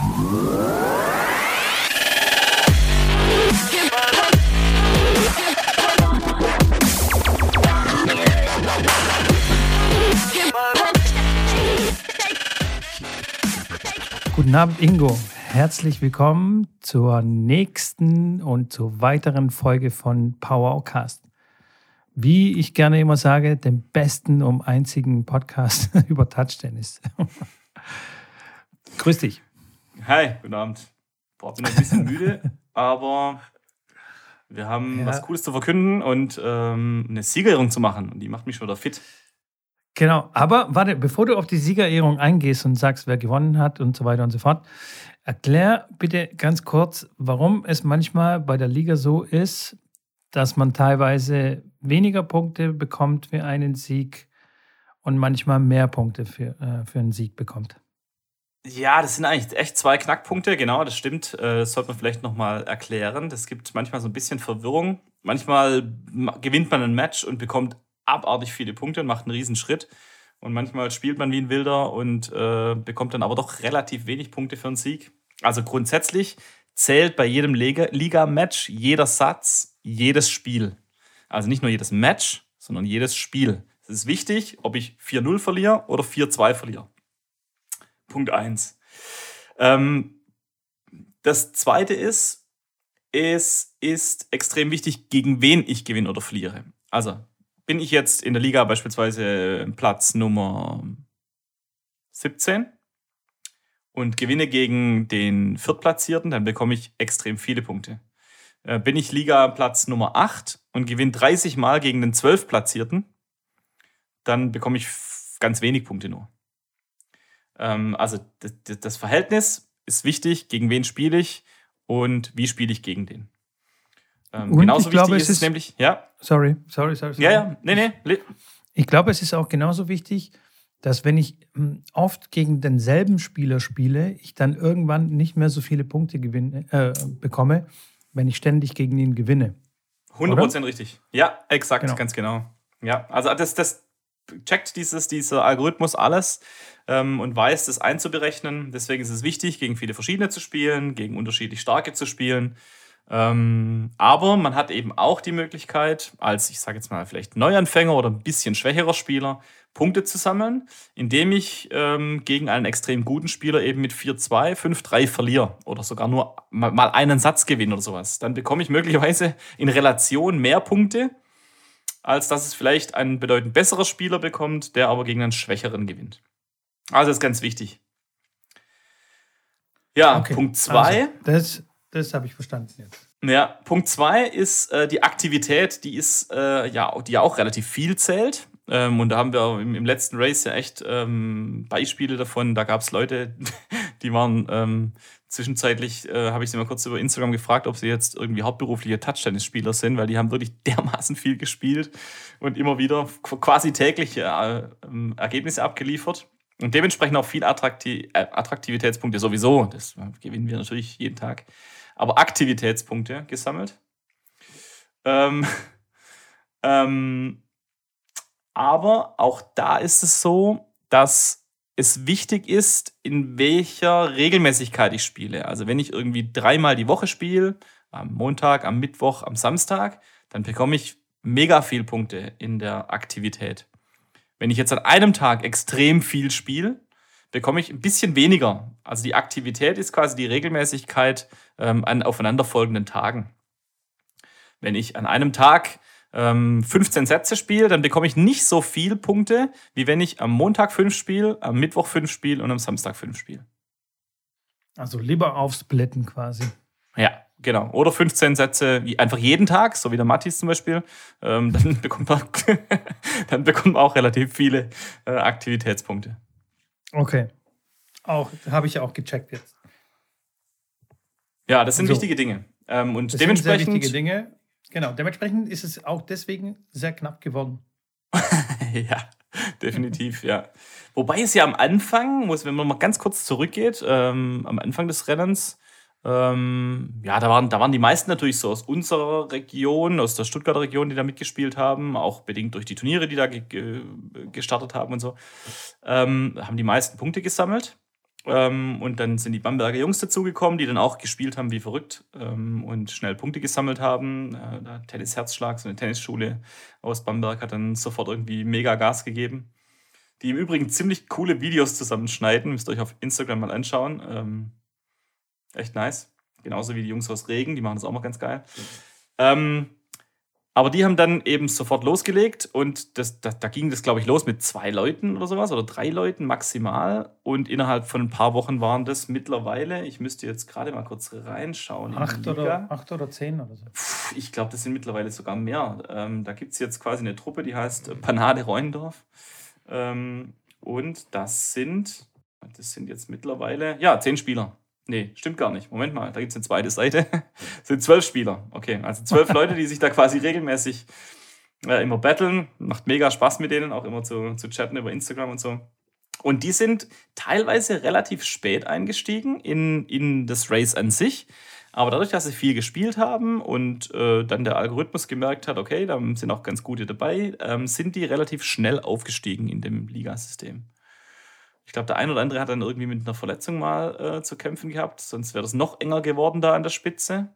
Guten Abend, Ingo. Herzlich willkommen zur nächsten und zur weiteren Folge von Powercast. Wie ich gerne immer sage, dem besten und einzigen Podcast über Touchtennis. Grüß dich. Hi, guten Abend. Boah, bin ein bisschen müde, aber wir haben ja. was Cooles zu verkünden und ähm, eine Siegerehrung zu machen. Und die macht mich schon wieder fit. Genau, aber warte, bevor du auf die Siegerehrung eingehst und sagst, wer gewonnen hat und so weiter und so fort, erklär bitte ganz kurz, warum es manchmal bei der Liga so ist, dass man teilweise weniger Punkte bekommt für einen Sieg und manchmal mehr Punkte für, äh, für einen Sieg bekommt. Ja, das sind eigentlich echt zwei Knackpunkte, genau, das stimmt. Äh, das sollte man vielleicht nochmal erklären. Das gibt manchmal so ein bisschen Verwirrung. Manchmal gewinnt man ein Match und bekommt abartig viele Punkte und macht einen riesen Schritt. Und manchmal spielt man wie ein Wilder und äh, bekommt dann aber doch relativ wenig Punkte für einen Sieg. Also grundsätzlich zählt bei jedem Liga-Match jeder Satz, jedes Spiel. Also nicht nur jedes Match, sondern jedes Spiel. Es ist wichtig, ob ich 4-0 verliere oder 4-2 verliere. Punkt 1. Ähm, das zweite ist, es ist extrem wichtig, gegen wen ich gewinne oder verliere. Also bin ich jetzt in der Liga beispielsweise Platz Nummer 17 und gewinne gegen den Viertplatzierten, dann bekomme ich extrem viele Punkte. Äh, bin ich Liga Platz Nummer 8 und gewinne 30 Mal gegen den Zwölfplatzierten, dann bekomme ich ganz wenig Punkte nur. Ähm, also das Verhältnis ist wichtig, gegen wen spiele ich und wie spiele ich gegen den. Ähm, genauso wichtig glaube, ist es nämlich, ja. Sorry, sorry, sorry. sorry. Ja, ja, nee, nee. Ich glaube, es ist auch genauso wichtig, dass wenn ich hm, oft gegen denselben Spieler spiele, ich dann irgendwann nicht mehr so viele Punkte gewinne, äh, bekomme, wenn ich ständig gegen ihn gewinne. 100% Oder? richtig. Ja, exakt, genau. ganz genau. Ja, also das, das checkt dieses, dieser Algorithmus alles ähm, und weiß, das einzuberechnen. Deswegen ist es wichtig, gegen viele verschiedene zu spielen, gegen unterschiedlich starke zu spielen. Ähm, aber man hat eben auch die Möglichkeit, als ich sage jetzt mal vielleicht Neuanfänger oder ein bisschen schwächerer Spieler, Punkte zu sammeln, indem ich ähm, gegen einen extrem guten Spieler eben mit 4-2, 5-3 verliere oder sogar nur mal, mal einen Satz gewinne oder sowas. Dann bekomme ich möglicherweise in Relation mehr Punkte, als dass es vielleicht ein bedeutend besserer Spieler bekommt, der aber gegen einen schwächeren gewinnt. Also das ist ganz wichtig. Ja, okay. Punkt 2. Also, das habe ich verstanden jetzt. Ja, Punkt zwei ist äh, die Aktivität, die ist äh, ja, die ja auch relativ viel zählt. Ähm, und da haben wir im, im letzten Race ja echt ähm, Beispiele davon. Da gab es Leute, die waren ähm, zwischenzeitlich, äh, habe ich sie mal kurz über Instagram gefragt, ob sie jetzt irgendwie hauptberufliche Touch-Tennis-Spieler sind, weil die haben wirklich dermaßen viel gespielt und immer wieder quasi täglich äh, ähm, Ergebnisse abgeliefert. Und dementsprechend auch viel Attraktiv äh, Attraktivitätspunkte sowieso. Das gewinnen wir natürlich jeden Tag aber Aktivitätspunkte gesammelt. Ähm, ähm, aber auch da ist es so, dass es wichtig ist, in welcher Regelmäßigkeit ich spiele. Also wenn ich irgendwie dreimal die Woche spiele, am Montag, am Mittwoch, am Samstag, dann bekomme ich mega viel Punkte in der Aktivität. Wenn ich jetzt an einem Tag extrem viel spiele, bekomme ich ein bisschen weniger. Also die Aktivität ist quasi die Regelmäßigkeit ähm, an aufeinanderfolgenden Tagen. Wenn ich an einem Tag ähm, 15 Sätze spiele, dann bekomme ich nicht so viel Punkte, wie wenn ich am Montag 5 spiele, am Mittwoch 5 spiele und am Samstag 5 spiele. Also lieber aufsplitten quasi. Ja, genau. Oder 15 Sätze wie einfach jeden Tag, so wie der Mattis zum Beispiel. Ähm, dann, bekommt man, dann bekommt man auch relativ viele äh, Aktivitätspunkte. Okay. Auch, habe ich auch gecheckt jetzt. Ja, das sind so. wichtige Dinge. Ähm, und das dementsprechend. Sind sehr wichtige Dinge. Genau, dementsprechend ist es auch deswegen sehr knapp geworden. ja, definitiv, ja. Wobei es ja am Anfang, wenn man mal ganz kurz zurückgeht, ähm, am Anfang des Rennens, ähm, ja, da waren, da waren die meisten natürlich so aus unserer Region, aus der Stuttgarter Region, die da mitgespielt haben, auch bedingt durch die Turniere, die da ge gestartet haben und so, ähm, haben die meisten Punkte gesammelt. Ähm, und dann sind die Bamberger Jungs dazugekommen, die dann auch gespielt haben wie verrückt ähm, und schnell Punkte gesammelt haben. Äh, Tennis Herzschlag, so eine Tennisschule aus Bamberg, hat dann sofort irgendwie mega Gas gegeben. Die im Übrigen ziemlich coole Videos zusammenschneiden, müsst ihr euch auf Instagram mal anschauen. Ähm, echt nice. Genauso wie die Jungs aus Regen, die machen das auch mal ganz geil. Ähm, aber die haben dann eben sofort losgelegt und das, das da ging das, glaube ich, los mit zwei Leuten oder sowas oder drei Leuten maximal. Und innerhalb von ein paar Wochen waren das mittlerweile, ich müsste jetzt gerade mal kurz reinschauen. Acht oder, acht oder zehn oder so. Puh, ich glaube, das sind mittlerweile sogar mehr. Ähm, da gibt es jetzt quasi eine Truppe, die heißt Panade Reundorf. Ähm, und das sind, das sind jetzt mittlerweile, ja, zehn Spieler. Nee, stimmt gar nicht. Moment mal, da gibt es eine zweite Seite. Es sind zwölf Spieler. Okay, also zwölf Leute, die sich da quasi regelmäßig äh, immer battlen. Macht mega Spaß mit denen, auch immer zu, zu chatten über Instagram und so. Und die sind teilweise relativ spät eingestiegen in, in das Race an sich. Aber dadurch, dass sie viel gespielt haben und äh, dann der Algorithmus gemerkt hat, okay, da sind auch ganz gute dabei, ähm, sind die relativ schnell aufgestiegen in dem Ligasystem. Ich glaube, der ein oder andere hat dann irgendwie mit einer Verletzung mal äh, zu kämpfen gehabt, sonst wäre das noch enger geworden da an der Spitze.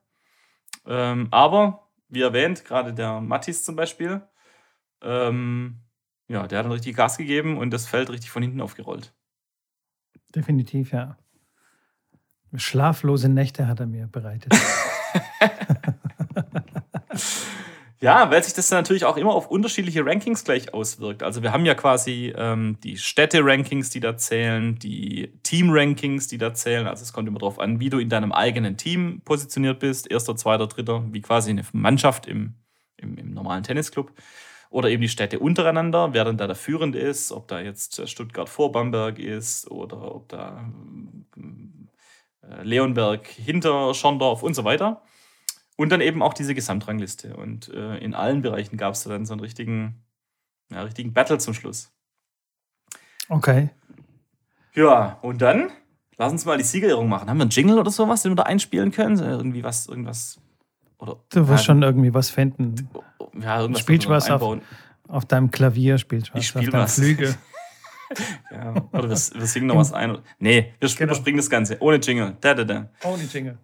Ähm, aber, wie erwähnt, gerade der Mattis zum Beispiel, ähm, ja, der hat dann richtig Gas gegeben und das Feld richtig von hinten aufgerollt. Definitiv, ja. Schlaflose Nächte hat er mir bereitet. Ja, weil sich das dann natürlich auch immer auf unterschiedliche Rankings gleich auswirkt. Also wir haben ja quasi ähm, die Städte-Rankings, die da zählen, die Team-Rankings, die da zählen. Also es kommt immer darauf an, wie du in deinem eigenen Team positioniert bist. Erster, zweiter, dritter, wie quasi eine Mannschaft im, im, im normalen Tennisclub. Oder eben die Städte untereinander, wer dann da der Führende ist, ob da jetzt Stuttgart vor Bamberg ist oder ob da äh, Leonberg hinter Schorndorf und so weiter. Und dann eben auch diese Gesamtrangliste. Und äh, in allen Bereichen gab es dann so einen richtigen, ja, richtigen Battle zum Schluss. Okay. Ja, und dann lass uns mal die Siegerehrung machen. Haben wir einen Jingle oder sowas, den wir da einspielen können? Irgendwie was, irgendwas. Oder, du wirst ja, schon irgendwie was finden. Ja, irgendwas spielst was auf, auf, deinem Klavier, spielst was ich spiel auf deinem was. Flügel. ja, oder wir, wir singen noch was ein. Nee, wir genau. überspringen das Ganze. Ohne Jingle. Da, da, da. Ohne Jingle.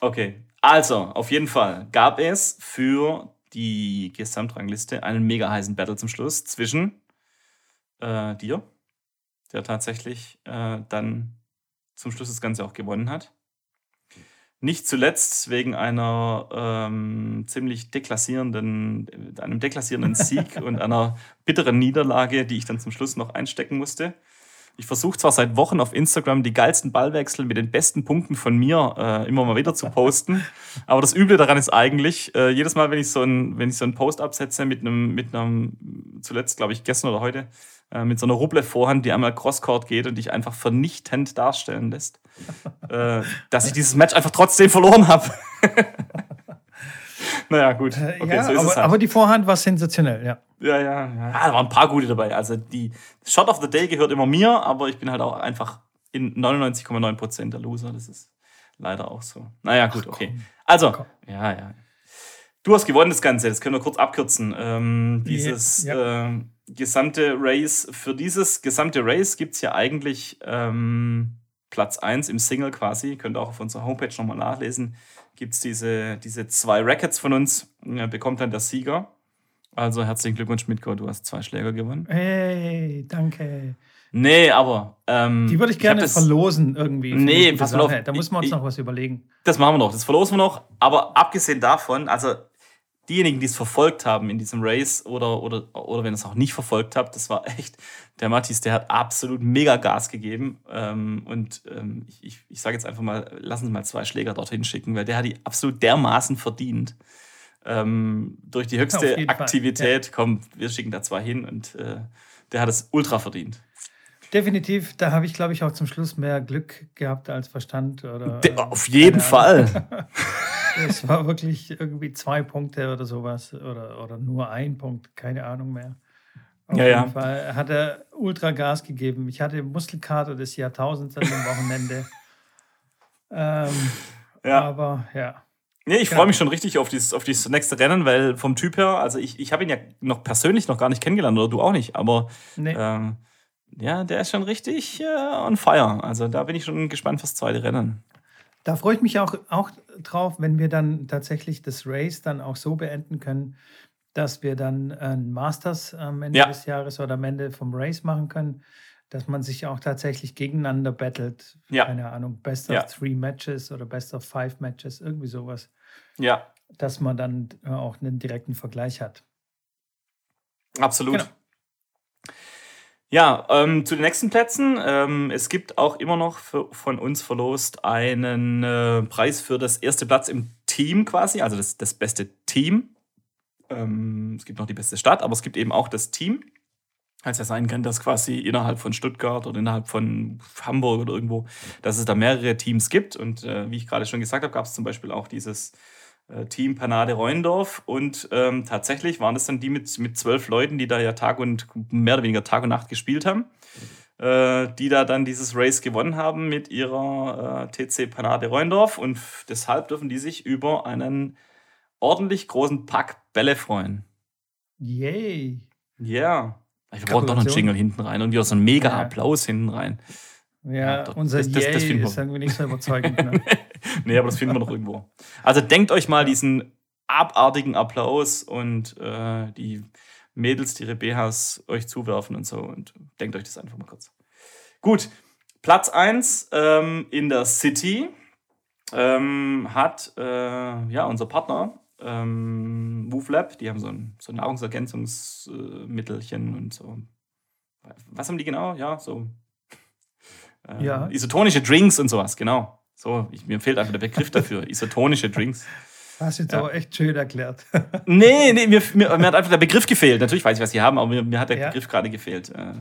Okay. Also, auf jeden Fall gab es für die Gesamtrangliste einen mega heißen Battle zum Schluss zwischen äh, dir, der tatsächlich äh, dann zum Schluss das Ganze auch gewonnen hat. Nicht zuletzt wegen einer ähm, ziemlich deklassierenden, einem deklassierenden Sieg und einer bitteren Niederlage, die ich dann zum Schluss noch einstecken musste. Ich versuche zwar seit Wochen auf Instagram die geilsten Ballwechsel mit den besten Punkten von mir äh, immer mal wieder zu posten. Aber das Üble daran ist eigentlich, äh, jedes Mal, wenn ich so einen, wenn ich so einen Post absetze mit einem, mit einem, zuletzt glaube ich gestern oder heute, äh, mit so einer Ruble-Vorhand, die einmal Crosscourt geht und dich einfach vernichtend darstellen lässt, äh, dass ich dieses Match einfach trotzdem verloren habe. naja, gut. Äh, okay, ja, so aber, halt. aber die Vorhand war sensationell, ja. Ja, ja, ja. Ah, da waren ein paar gute dabei. Also die Shot of the Day gehört immer mir, aber ich bin halt auch einfach in 99,9% der Loser. Das ist leider auch so. Naja, gut, okay. Also, komm. ja, ja. Du hast gewonnen das Ganze, das können wir kurz abkürzen. Ähm, dieses ja. äh, gesamte Race, für dieses gesamte Race gibt es ja eigentlich ähm, Platz 1 im Single quasi. Könnt ihr auch auf unserer Homepage nochmal nachlesen. Gibt es diese, diese zwei Rackets von uns, ja, bekommt dann der Sieger. Also herzlichen Glückwunsch, Mitko, du hast zwei Schläger gewonnen. Hey, danke. Nee, aber. Ähm, die würde ich gerne ich verlosen irgendwie. Nee, pass mal auf. Da muss man uns ich, noch was überlegen. Das machen wir noch, das verlosen wir noch. Aber abgesehen davon, also diejenigen, die es verfolgt haben in diesem Race oder, oder, oder wenn ihr es auch nicht verfolgt habt, das war echt, der Matthias, der hat absolut mega Gas gegeben. Ähm, und ähm, ich, ich, ich sage jetzt einfach mal, lassen Sie mal zwei Schläger dorthin schicken, weil der hat die absolut dermaßen verdient ähm, durch die höchste Aktivität, ja. komm, wir schicken da zwei hin und äh, der hat es ultra verdient. Definitiv, da habe ich, glaube ich, auch zum Schluss mehr Glück gehabt als Verstand. Oder, De auf jeden Fall. es war wirklich irgendwie zwei Punkte oder sowas oder, oder nur ein Punkt, keine Ahnung mehr. Auf ja, jeden ja. Fall hat er ultra Gas gegeben. Ich hatte Muskelkater des Jahrtausends an dem Wochenende. ähm, ja. Aber ja. Nee, ich freue genau. mich schon richtig auf dieses, auf dieses nächste Rennen, weil vom Typ her, also ich, ich habe ihn ja noch persönlich noch gar nicht kennengelernt oder du auch nicht, aber nee. ähm, ja, der ist schon richtig äh, on fire. Also da bin ich schon gespannt fürs zweite Rennen. Da freue ich mich auch, auch drauf, wenn wir dann tatsächlich das Race dann auch so beenden können, dass wir dann ein Masters am Ende ja. des Jahres oder am Ende vom Race machen können, dass man sich auch tatsächlich gegeneinander battelt. Ja. Keine Ahnung, Best of ja. Three Matches oder Best of Five Matches, irgendwie sowas. Ja. Dass man dann äh, auch einen direkten Vergleich hat. Absolut. Genau. Ja, ähm, zu den nächsten Plätzen. Ähm, es gibt auch immer noch für, von uns verlost einen äh, Preis für das erste Platz im Team quasi, also das, das beste Team. Ähm, es gibt noch die beste Stadt, aber es gibt eben auch das Team. Als ja sein kann, dass quasi innerhalb von Stuttgart oder innerhalb von Hamburg oder irgendwo, dass es da mehrere Teams gibt. Und äh, wie ich gerade schon gesagt habe, gab es zum Beispiel auch dieses äh, Team Panade Reundorf. Und ähm, tatsächlich waren das dann die mit, mit zwölf Leuten, die da ja Tag und mehr oder weniger Tag und Nacht gespielt haben, äh, die da dann dieses Race gewonnen haben mit ihrer äh, TC Panade Reundorf. Und deshalb dürfen die sich über einen ordentlich großen Pack Bälle freuen. Yay. Ja. Yeah. Ich brauche doch noch einen Jingle hinten rein und wieder so einen mega Applaus hinten rein. Ja, ja unser das, das, das ist irgendwie nicht so überzeugend. Ne? nee, aber das finden wir noch irgendwo. Also denkt euch mal diesen abartigen Applaus und äh, die Mädels, die ihre BHs euch zuwerfen und so. Und denkt euch das einfach mal kurz. Gut, Platz 1 ähm, in der City ähm, hat äh, ja, unser Partner ähm, WooFlab. Die haben so ein, so Nahrungsergänzungsmittelchen und so. Was haben die genau? Ja, so äh, ja. isotonische Drinks und sowas, genau. So, ich, mir fehlt einfach der Begriff dafür. Isotonische Drinks. Hast du jetzt ja. aber echt schön erklärt. nee, nee, mir, mir, mir, hat einfach der Begriff gefehlt. Natürlich weiß ich, was sie haben, aber mir, mir hat der ja. Begriff gerade gefehlt. Äh,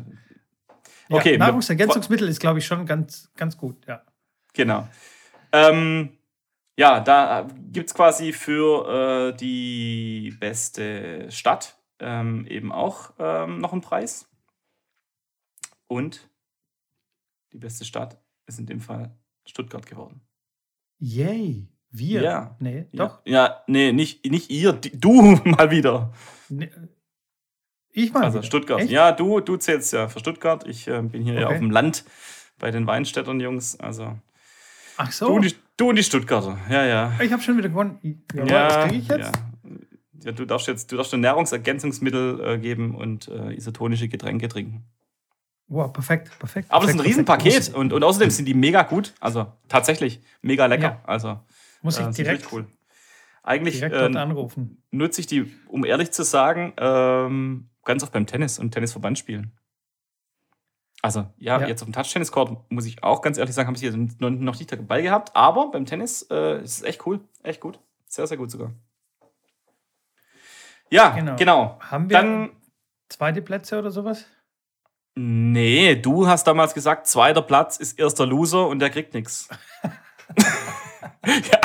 okay. Ja, Nahrungsergänzungsmittel ist, glaube ich, schon ganz, ganz gut, ja. Genau. Ähm, ja, da gibt es quasi für äh, die beste Stadt ähm, eben auch ähm, noch einen Preis. Und die beste Stadt ist in dem Fall Stuttgart geworden. Yay! Wir? Ja. Nee, ja. doch. Ja, nee, nicht, nicht ihr, die, du mal wieder. Nee, ich mal Also wieder. Stuttgart. Echt? Ja, du, du zählst ja für Stuttgart. Ich äh, bin hier okay. ja auf dem Land bei den Weinstädtern Jungs. Also. Ach so. Du, die, du und die Stuttgarter. Ja, ja. Ich habe schon wieder gewonnen. Ja, ja was kriege ich jetzt? Ja. ja. du darfst jetzt du darfst Nahrungsergänzungsmittel äh, geben und äh, isotonische Getränke trinken. Wow, perfekt, perfekt. Aber es ist ein Riesenpaket und, und außerdem sind die mega gut. Also tatsächlich mega lecker. Ja. Also muss ich äh, direkt cool. Eigentlich direkt äh, anrufen. nutze ich die, um ehrlich zu sagen, ähm, ganz oft beim Tennis und Tennisverband spielen. Also, ja, ja. jetzt auf dem Touch-Tennis-Court, muss ich auch ganz ehrlich sagen, habe ich hier noch nicht dabei gehabt. Aber beim Tennis äh, ist es echt cool. Echt gut. Sehr, sehr gut sogar. Ja, genau. genau. Haben wir Dann, zweite Plätze oder sowas? Nee, du hast damals gesagt, zweiter Platz ist erster Loser und der kriegt nichts. ja.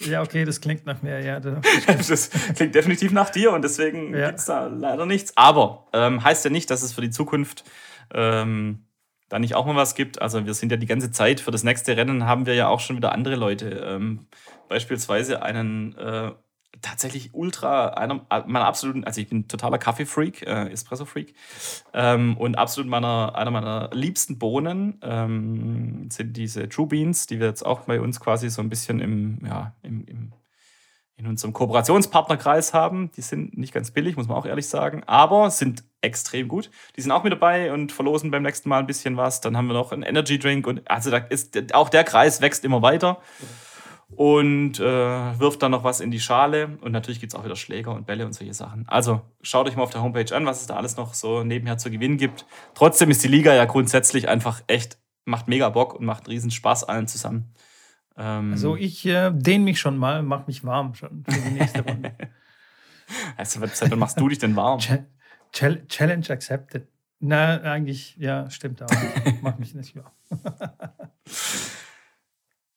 ja, okay, das klingt nach mir, ja. Das klingt definitiv nach dir und deswegen ja. gibt es da leider nichts. Aber ähm, heißt ja nicht, dass es für die Zukunft ähm, da nicht auch mal was gibt. Also wir sind ja die ganze Zeit, für das nächste Rennen haben wir ja auch schon wieder andere Leute. Ähm, beispielsweise einen äh, tatsächlich ultra, einer meiner absoluten, also ich bin totaler Kaffee-Freak, äh, Espresso-Freak. Ähm, und absolut meiner, einer meiner liebsten Bohnen ähm, sind diese True Beans, die wir jetzt auch bei uns quasi so ein bisschen im, ja, im, im in unserem Kooperationspartnerkreis haben. Die sind nicht ganz billig, muss man auch ehrlich sagen, aber sind extrem gut. Die sind auch mit dabei und verlosen beim nächsten Mal ein bisschen was. Dann haben wir noch einen Energy Drink und also da ist auch der Kreis wächst immer weiter und äh, wirft dann noch was in die Schale. Und natürlich gibt es auch wieder Schläger und Bälle und solche Sachen. Also schaut euch mal auf der Homepage an, was es da alles noch so nebenher zu gewinnen gibt. Trotzdem ist die Liga ja grundsätzlich einfach echt, macht mega Bock und macht riesen Spaß allen zusammen. Ähm, also ich äh, dehne mich schon mal, mach mich warm schon für die nächste Runde. also, wann machst du dich denn warm? Challenge accepted. Na, eigentlich, ja, stimmt auch. mach mich nicht warm.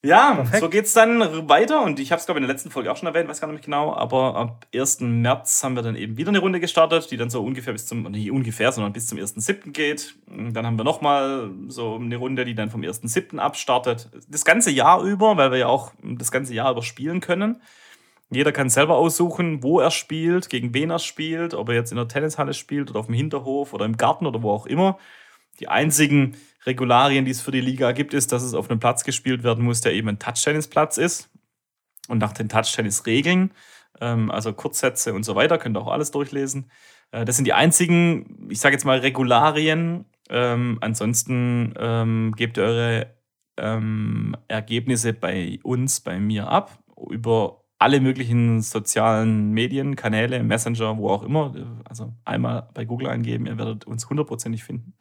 Ja, Perfekt. so geht's dann weiter und ich habe es glaube ich in der letzten Folge auch schon erwähnt, weiß gar nicht genau, aber ab 1. März haben wir dann eben wieder eine Runde gestartet, die dann so ungefähr bis zum, nicht ungefähr, sondern bis zum 1.7. geht. Dann haben wir nochmal so eine Runde, die dann vom 1.7. abstartet. Das ganze Jahr über, weil wir ja auch das ganze Jahr über spielen können. Jeder kann selber aussuchen, wo er spielt, gegen wen er spielt, ob er jetzt in der Tennishalle spielt oder auf dem Hinterhof oder im Garten oder wo auch immer. Die einzigen Regularien, die es für die Liga gibt, ist, dass es auf einem Platz gespielt werden muss, der eben ein Touchtennisplatz ist. Und nach den Touchtennis-Regeln, ähm, also Kurzsätze und so weiter, könnt ihr auch alles durchlesen. Äh, das sind die einzigen, ich sage jetzt mal, Regularien. Ähm, ansonsten ähm, gebt ihr eure ähm, Ergebnisse bei uns, bei mir ab, über alle möglichen sozialen Medien, Kanäle, Messenger, wo auch immer. Also einmal bei Google eingeben, ihr werdet uns hundertprozentig finden.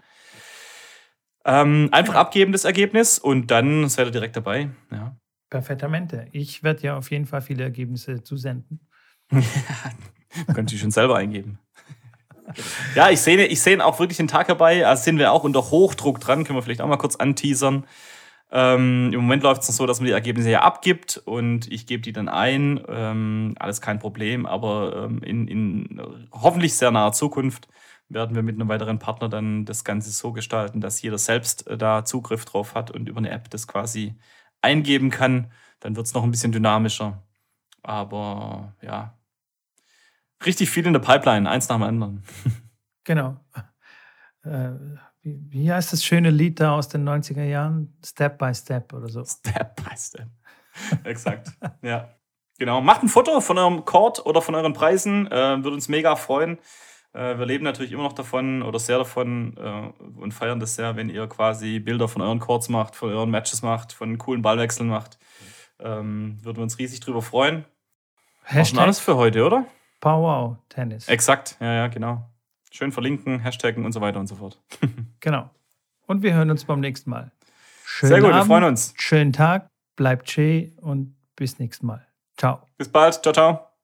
Ähm, einfach abgeben das Ergebnis und dann seid ihr direkt dabei. Ja. Perfektamente. Ich werde ja auf jeden Fall viele Ergebnisse zusenden. Könnt ihr schon selber eingeben. ja, ich sehe ich seh auch wirklich den Tag herbei. Also sind wir auch unter Hochdruck dran. Können wir vielleicht auch mal kurz anteasern. Ähm, Im Moment läuft es so, dass man die Ergebnisse ja abgibt und ich gebe die dann ein. Ähm, alles kein Problem, aber ähm, in, in hoffentlich sehr naher Zukunft werden wir mit einem weiteren Partner dann das Ganze so gestalten, dass jeder selbst äh, da Zugriff drauf hat und über eine App das quasi eingeben kann. Dann wird es noch ein bisschen dynamischer. Aber ja, richtig viel in der Pipeline, eins nach dem anderen. Genau. Äh, wie, heißt das schöne Lied da aus den 90er Jahren? Step by Step oder so. Step by Step. Exakt. ja. Genau. Macht ein Foto von eurem Court oder von euren Preisen. Äh, würde uns mega freuen. Äh, wir leben natürlich immer noch davon oder sehr davon äh, und feiern das sehr, wenn ihr quasi Bilder von euren Courts macht, von euren Matches macht, von coolen Ballwechseln macht. Ähm, würden wir uns riesig drüber freuen. Hashtag alles für heute, oder? Power Tennis. Exakt, ja, ja, genau. Schön verlinken, Hashtaggen und so weiter und so fort. genau. Und wir hören uns beim nächsten Mal. Schönen Sehr gut, Abend, wir freuen uns. Schönen Tag, bleibt schön und bis nächstes Mal. Ciao. Bis bald. Ciao, ciao.